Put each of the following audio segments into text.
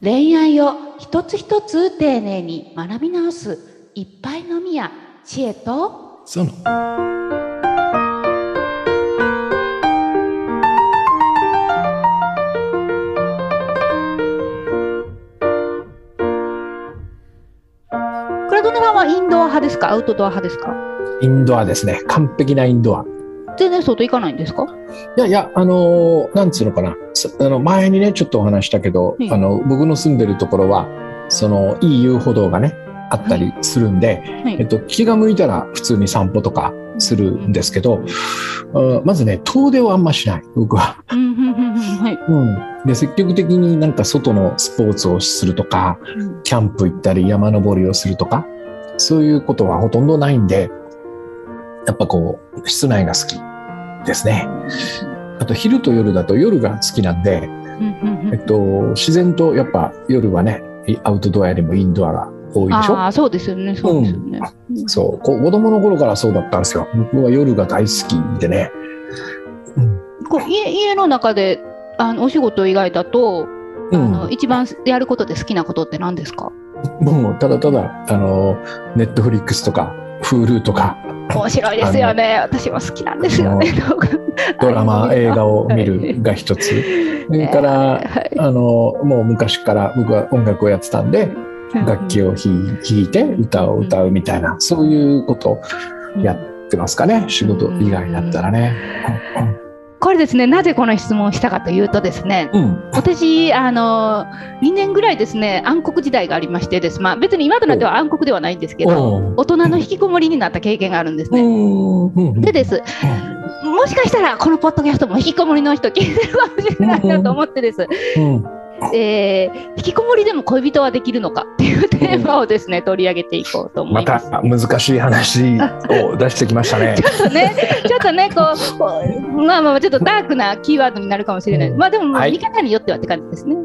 恋愛を一つ一つ丁寧に学び直すいっぱいのみや知恵とそのこれどのさんはインドア派ですか？アウトドア派ですか？インドアですね。完璧なインドア。全然外行かないんですか？いやいや、あのーなんつうのかな。そあの前にね、ちょっとお話したけど、うんあの、僕の住んでるところは、その、いい遊歩道がね、あったりするんで、はいえっと、気が向いたら普通に散歩とかするんですけど、あまずね、遠出をあんましない、僕は。うんうんうんうんはい うん。で、積極的になんか外のスポーツをするとか、うんキャンプ行ったり山登りをするとか、そういうことはほとんどないんで、やっぱこう、室内が好きですね。あと昼と夜だと夜が好きなんで、うんうんえっと、自然とやっぱ夜はね、アウトドアよりもインドアが多いでしょ？ああそうですよねそうですよね、うんそう。子供の頃からそうだったんですよ。僕は夜が大好きでね。うん。こう家家の中であのお仕事以外だと、うあのん、一番やることで好きなことって何ですか？もうただただ、あの、ネットフリックスとか、Hulu とか、面白いですよね。私は好きなんですよね。ドラマ、映画を見るが一つ。それから、はい。あの、もう昔から僕は音楽をやってたんで、楽器を弾いて歌を歌うみたいな、そういうことをやってますかね。仕事以外だったらね。これですねなぜこの質問をしたかというとですねうん。うん私あの2年ぐらいですね暗黒時代がありましてです、まあ、別に今となっては暗黒ではないんですけど大人の引きこもりになった経験があるんですね。う。ん。うん。でです。もしかしたらこのポッドキャストも引きこもりの人聞いてるかもしれないなと思ってです、うんえー引きこもりでも恋人はできるのかっていうテーマをですね取り上げていこうと思まいます。た難しい話を出してきましたね。ちょっとね、ちょっとね、こう、こうまあまあ、ちょっとダークなキーワードになるかもしれない。うんまあでも、はい見方によってはって感じですね。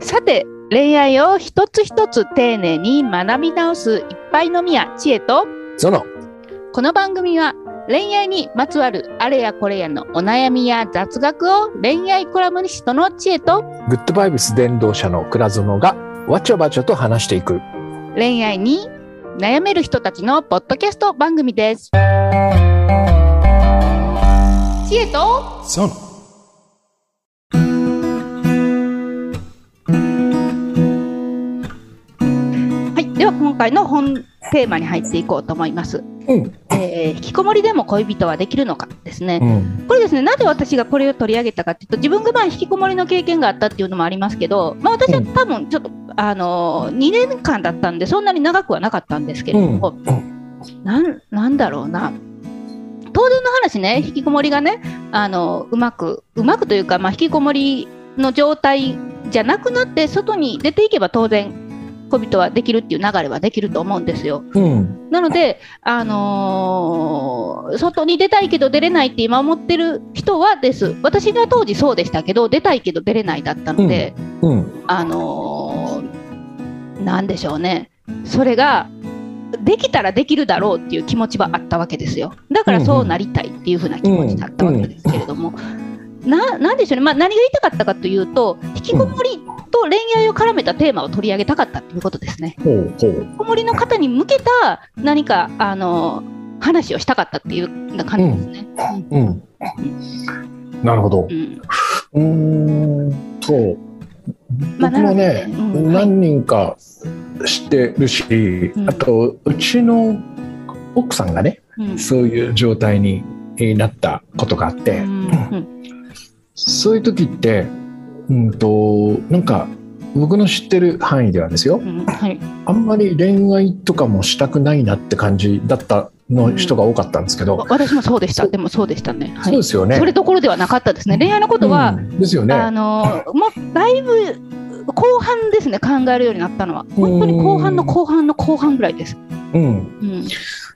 さて、恋愛を一つ一つ丁寧に学び直すいっぱいのみや知恵と、その、この番組は恋愛にまつわるあれやこれやのお悩みや雑学を恋愛コラムニストの知恵とグッドバイブス伝道者の倉園がわちゃわちゃと話していく。恋愛に悩める人たちのポッドキャスト番組です。知恵とそでは今回の本テーマに入っていこうと思います。うん。えー引きこもりでも恋人はできるのかですね。うん。これですね、なぜ私がこれを取り上げたかというと、自分がまあ引きこもりの経験があったっていうのもありますけど、まあ、私は多分ちょっと、あのー、2年間だったんで、そんなに長くはなかったんですけれども、なんなんだろうな。当然の話ね、引きこもりがね、あのうまく、うまくというか、まあ、引きこもりの状態じゃなくなって、外に出ていけば当然、恋人はできるっていう流れはできると思うんですよ。うん。なので、あのー外に出たいけど出れないって今思ってる人はです。私が当時そうでしたけど、出たいけど出れないだったので、うん。あのーなんでしょうね。それが、できたらできるだろうっていう気持ちはあったわけですよ。だからそうなりたいっていうふうな気持ちだったわけですけれども。ななんでしょうね、まあ、何が言いたかったかというと、引きこもりと恋愛を絡めたテーマを取り上げたかったということですね。ほうほう。子守の方に向けた何かあの話をしたかったっていう感じですね。うん。なるほどう。んうーんと、まあ僕もね、なのでうん何人か知ってるし、うんあと、うちの奥さんがね、うんそういう状態になったことがあって、うんうんそういう時って、うんと、なんか、僕の知ってる範囲ではですよ、うんはいあんまり恋愛とかもしたくないなって感じだったの人が多かったんですけど、わ私もそうでした。でもそうでしたね。はい。そうですよね。それどころではなかったですね。恋愛のことは、うんですよね。あのもうだいぶ後半ですね。考えるようになったのは本当に後半の後半の後半ぐらいです。うん。うん。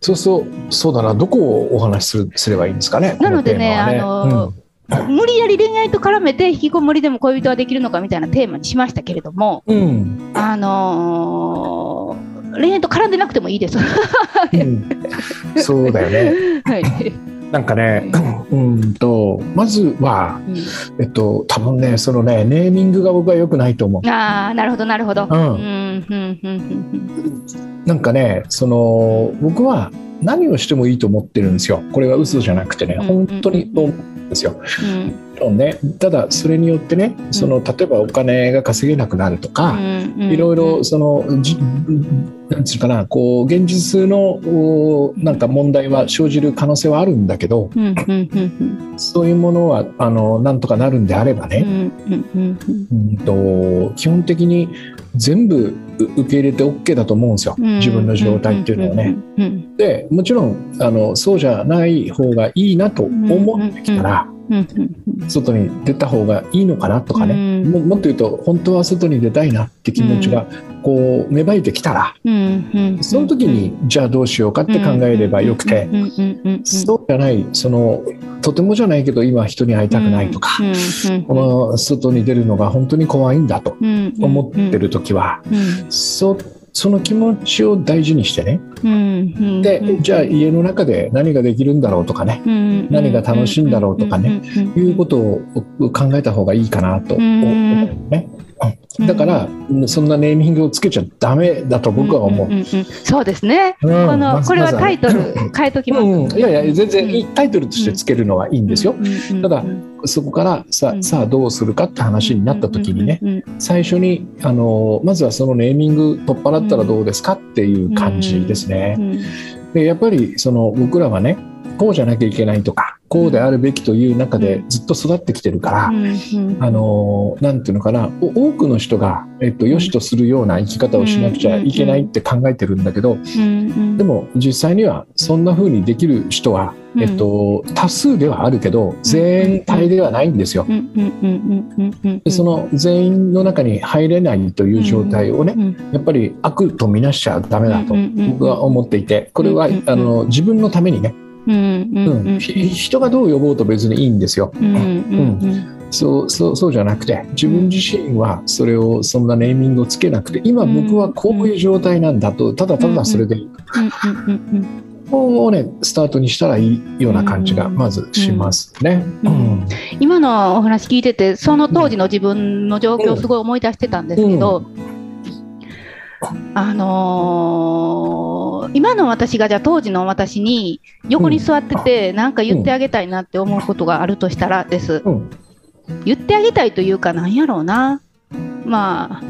そうそう、そうだな、どこをお話しするすればいいんですかね？なのでねこテーマはあの無理やり恋愛と絡めて引きこもりでも恋人はできるのかみたいなテーマにしましたけれども、うん。うん。あのー恋愛と絡んでなくてもいいです。はうんそうだよね。い。なんかね、うんと、まずは、うんえっと、多分ね、そのね、ネーミングが僕は良くないと思う。ああなるほどなるほど。うんうんうんうんうんなんかね、その、僕は何をしてもいいと思ってるんですよ。これは嘘じゃなくてね、うん本当にそう思うんですよ。うん。ね、ただ、それによってね、その、例えばお金が稼げなくなるとか、うんいろいろそのじなんつうかなこう現実のおなんか問題は生じる可能性はあるんだけどそういうものはあのなんとかなるんであればね、うん、と基本的に全部う受け入れて OK だと思うんですよ。うん。自分の状態っていうのはね。でもちろんあのそうじゃない方がいいなと思ってきたら外に出た方がいいのかなとかね。うん。ももっと言うと本当は外に出たいなって気持ちがこう芽生えてきたら。その時にじゃあどうしようかって考えればよくて。そうじゃないそのとてもじゃないけど今人に会いたくないとか。この外に出るのが本当に怖いんだと思ってる時は。うんそその気持ちを大事にしてね。うんうんでうん。じゃあ家の中で何ができるんだろうとかね。うん何が楽しいんだろうとかね。うんいうことを考えた方がいいかなと思うね。だからそんなネーミングをつけちゃダメだと僕は思う。んんんん。そうですね。うん。このこれはタイトル変えときます。うん、いやいや全然いいタイトルとしてつけるのはいいんですよ。ただそこからさ,、うん。さあどうするかって話になった時にね、最初にあのまずはそのネーミング取っ払ったらどうですかっていう感じですね。うん。でやっぱりその僕らはねこうじゃなきゃいけないとかこうであるべきという中でずっと育ってきてるから、うんうん。あのなんていうのかなお多くの人が、えっと、良しとするような生き方をしなくちゃいけないって考えてるんだけど、でも実際にはそんな風にできる人は、うん。えっと、多数ではあるけど全体ではないんですよ。でその全員の中に入れないという状態をね、うんやっぱり悪とみなしちゃダメだと僕は思っていてこれはあの自分のためにね、うんうんうん。うん。ひ人がどう呼ぼうと別にいいんですよ。うんうんそうそうそうじゃなくて自分自身はそれをそんなネーミングをつけなくて今僕はこういう状態なんだとただただそれでいい。ここをねスタートにしたらいいような感じがまずしますね。今のお話聞いててその当時の自分の状況をすごい思い出してたんですけど、あのー今の私がじゃあ当時の私に横に座ってて何か言ってあげたいなって思うことがあるとしたらです。うん。言ってあげたいというかなんやろうな、まあ、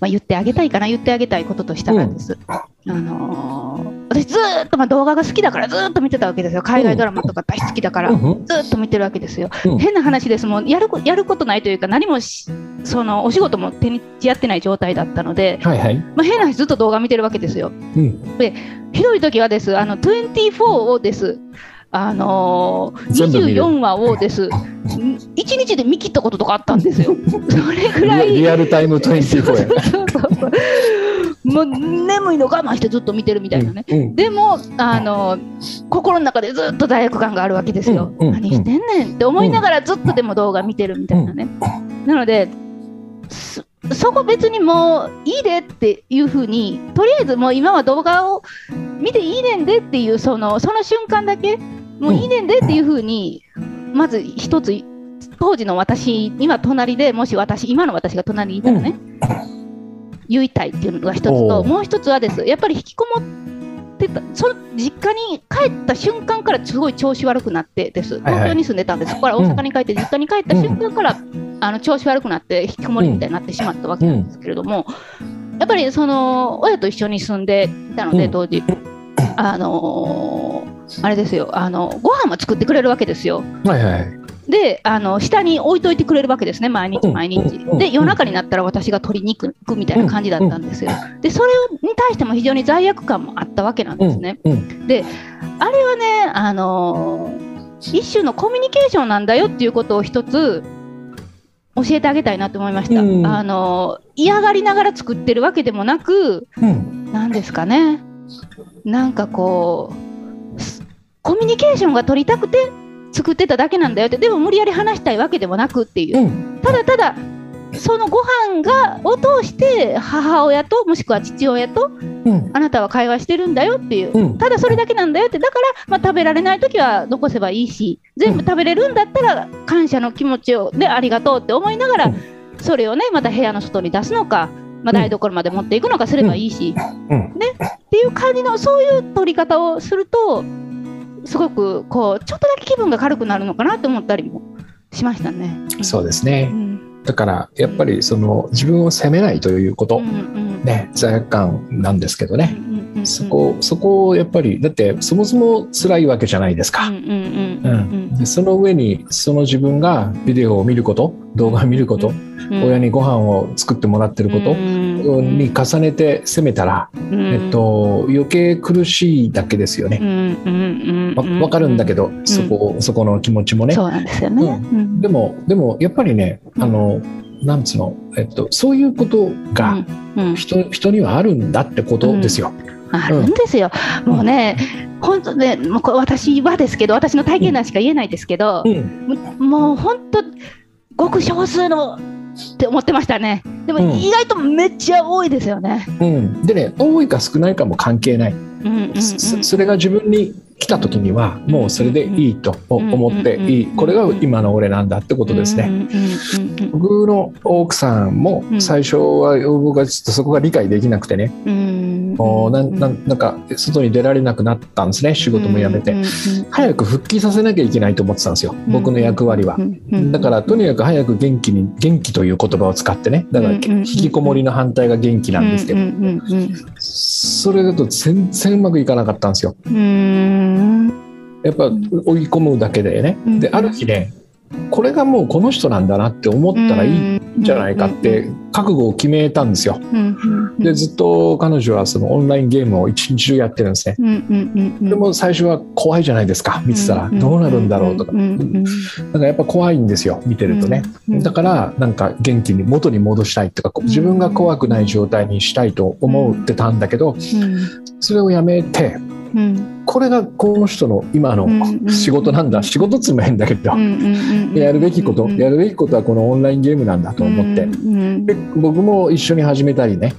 まあ言ってあげたいかな言ってあげたいこととしたらです、あのー私ずーっとまあ動画が好きだからずーっと見てたわけですよ。海外ドラマとか大好きだから、うんずーっと見てるわけですよ。うん。変な話です、もうやるこやることないというか、何もしそのお仕事も手にやってない状態だったので、はいはい。まあ、変な話、ずっと動画見てるわけですよ。うん。ひどい時はです、あの24をです、あのー、全部見る24話をです、1日で見切ったこととかあったんですよ。それぐらい。リアルタイム24や。もう眠いの我慢してずっと見てるみたいなね。うんでもあの心の中でずっと罪悪感があるわけですよ。うんうん何してんねんって思いながらずっとでも動画見てるみたいなね。なのでそそこ別にもういいでっていうふうにとりあえずもう今は動画を見ていいねんでっていうそのその瞬間だけもういいねんでっていうふうにまず一つ当時の私今隣でもし私今の私が隣にいたらね、言いたいっていうのが一つともう一つはですやっぱり引きこもってたその実家に帰った瞬間からすごい調子悪くなってです。はい東京に住んでたんです、そこから大阪に帰って実家に帰った瞬間から、あの調子悪くなって引きこもりみたいになってしまったわけなんですけれども、やっぱりその親と一緒に住んでいたのでうん。当時、あのーあれですよ。あのご飯も作ってくれるわけですよ。はいはい。であの下に置いといてくれるわけですね毎日うん。毎日。うん。で夜中になったら私が取りに行くみたいな感じだったんですよ。でそれに対しても非常に罪悪感もあったわけなんですね。うん。あれはねあのー一種のコミュニケーションなんだよっていうことを一つ教えてあげたいなと思いました、うん。あのー嫌がりながら作ってるわけでもなくうん。なんですかねなんかこうすコミュニケーションが取りたくて作ってただけなんだよってでも無理やり話したいわけでもなくっていう。うん。ただただそのご飯がを通して母親ともしくは父親とうん。あなたは会話してるんだよっていう、うん。ただそれだけなんだよってだから、まあ、食べられない時は残せばいいし全部食べれるんだったら感謝の気持ちをでありがとうって思いながら、うん。それをねまた部屋の外に出すのか、まあ、台所まで持っていくのかすればいいし、うん。っていう感じのそういう取り方をするとすごくこうちょっとだけ気分が軽くなるのかなと思ったりもしましたね。そうですね。う。ん。だからやっぱりその自分を責めないということ、うんうんね罪悪感なんですけどね。うんうんうん。そこそこをやっぱりだってそもそも辛いわけじゃないですか。その上にその自分がビデオを見ること動画を見ること、うん。親にご飯を作ってもらってることうん。に重ねて責めたら、うん。えっと、余計苦しいだけですよね。うんうんうんわわかるんだけど、そこそこの気持ちもね。そうなんですよね。ううん。でもでもやっぱりねあのなんつうの、えっと、そういうことがうん。うん。人,、人にはあるんだってことですよ。あるんですよ。もうね、本当ね、もう私はですけど、私の体験談しか言えないですけど、うん。もう本当、ごく少数のって思ってましたね。でもうん。意外とめっちゃ多いですよね。うん、でね多いか少ないかも関係ない、うんうんうん。そそれが自分に来た時にはもうそれでいいと思っていい。これが今の俺なんだってことですね。うんうんうんうん僕の奥さんもうん。最初は僕はちょっとそこが理解できなくてね、うんもうなんなんなんか外に出られなくなったんですね仕事も辞めて、早く復帰させなきゃいけないと思ってたんですよ僕の役割は。だからとにかく早く元気に元気という言葉を使ってね。だから引きこもりの反対が元気なんですけど、それだと全然うまくいかなかったんですよ。やっぱ追い込むだけでね。うんである日ねこれがもうこの人なんだなって思ったらいいんじゃないかって覚悟を決めたんですよ。でずっと彼女はそのオンラインゲームを一日中やってるんですね。でも最初は怖いじゃないですか。見てたら。どうなるんだろうとか。んんからやっぱ怖いんですよ見てるとね。うんだからなんか元気に元に戻したいとか自分が怖くない状態にしたいと思ってたんだけどそれをやめてこれがこの人の今のうん仕事なんだ。仕事っつも変だけどやるべきことやるべきことはこのオンラインゲームなんだと思って。うん。で僕も一緒に始めたりね。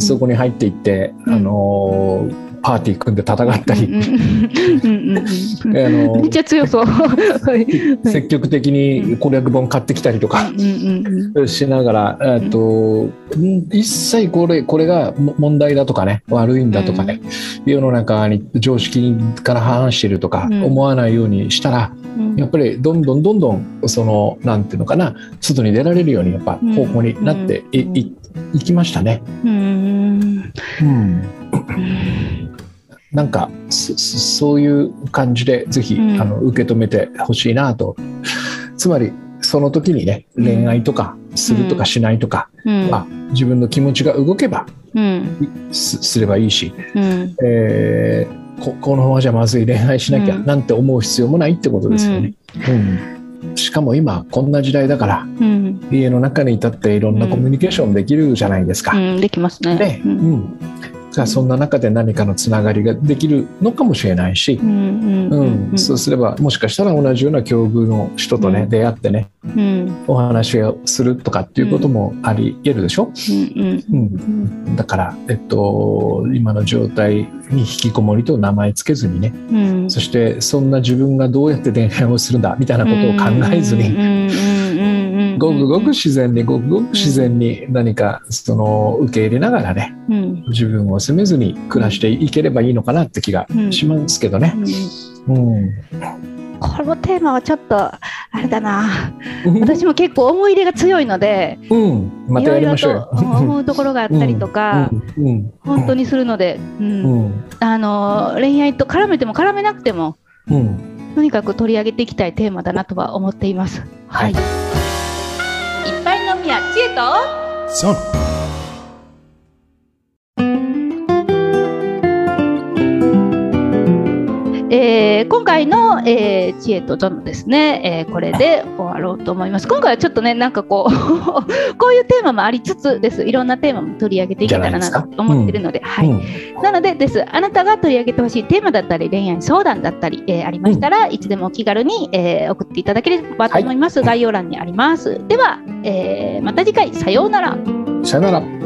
そこに入っていってあのパーティー組んで戦ったりめっちゃ強そう。は い積極的に攻略本買ってきたりとかしながら、えっと、ん一切これ、これがも問題だとかね、悪いんだとかね、世の中に常識から反しているとかうん。思わないようにしたら、うん。やっぱりどんどんどんどん、その、なんていうのかな、外に出られるように、やっぱうん。方向になってい,、うん。いいきましたね。うん。うん。なんか、そういう感じで、ぜひ、うん。あの、受け止めてほしいなと。つまり、その時にね、恋愛とか、するとかしないとか、うん。まあ、自分の気持ちが動けばうん。すすればいいし、うん。えーここのままじゃまずい恋愛しなきゃうん。なんて思う必要もないってことですよね。うん。しかも今こんな時代だからうん。家の中にいたっていろんなコミュニケーションできるじゃないですか。うん。できますね。ね。ううんそんな中で何かのつながりができるのかもしれないし。そうすればもしかしたら同じような境遇の人とね、うん。出会ってねうん。お話をするとかっていうこともあり得るでしょ、だから、えっと、今の状態に引きこもりと名前つけずにね。うん。そしてそんな自分がどうやって恋愛をするんだみたいなことを考えずににごくごく自然にごくごく自然に何かその受け入れながらねうん。自分を責めずに暮らしていければいいのかなって気がしますけどね。うん。このテーマはちょっとあれだな。私も結構思い入れが強いのでうん、まいろいろたやりましょう。思うところがあったりとかうん。うん。本当にするのでううん。んあの恋愛と絡めても絡めなくてもうん。とにかく取り上げていきたいテーマだなとは思っています。はいそえー今回の、えー、知恵とゾノですね、えー、これで終わろうと思います。今回はちょっとね、なんかこう こういうテーマもありつつです。いろんなテーマも取り上げていけたらなと思ってるので、はい、うん、なのでです。あなたが取り上げてほしいテーマだったり、恋愛相談だったり、えー、ありましたら、うん、いつでもお気軽に、えー、送っていただければと思います。はい、概要欄にあります。では、えー、また次回、さようなら。さようなら。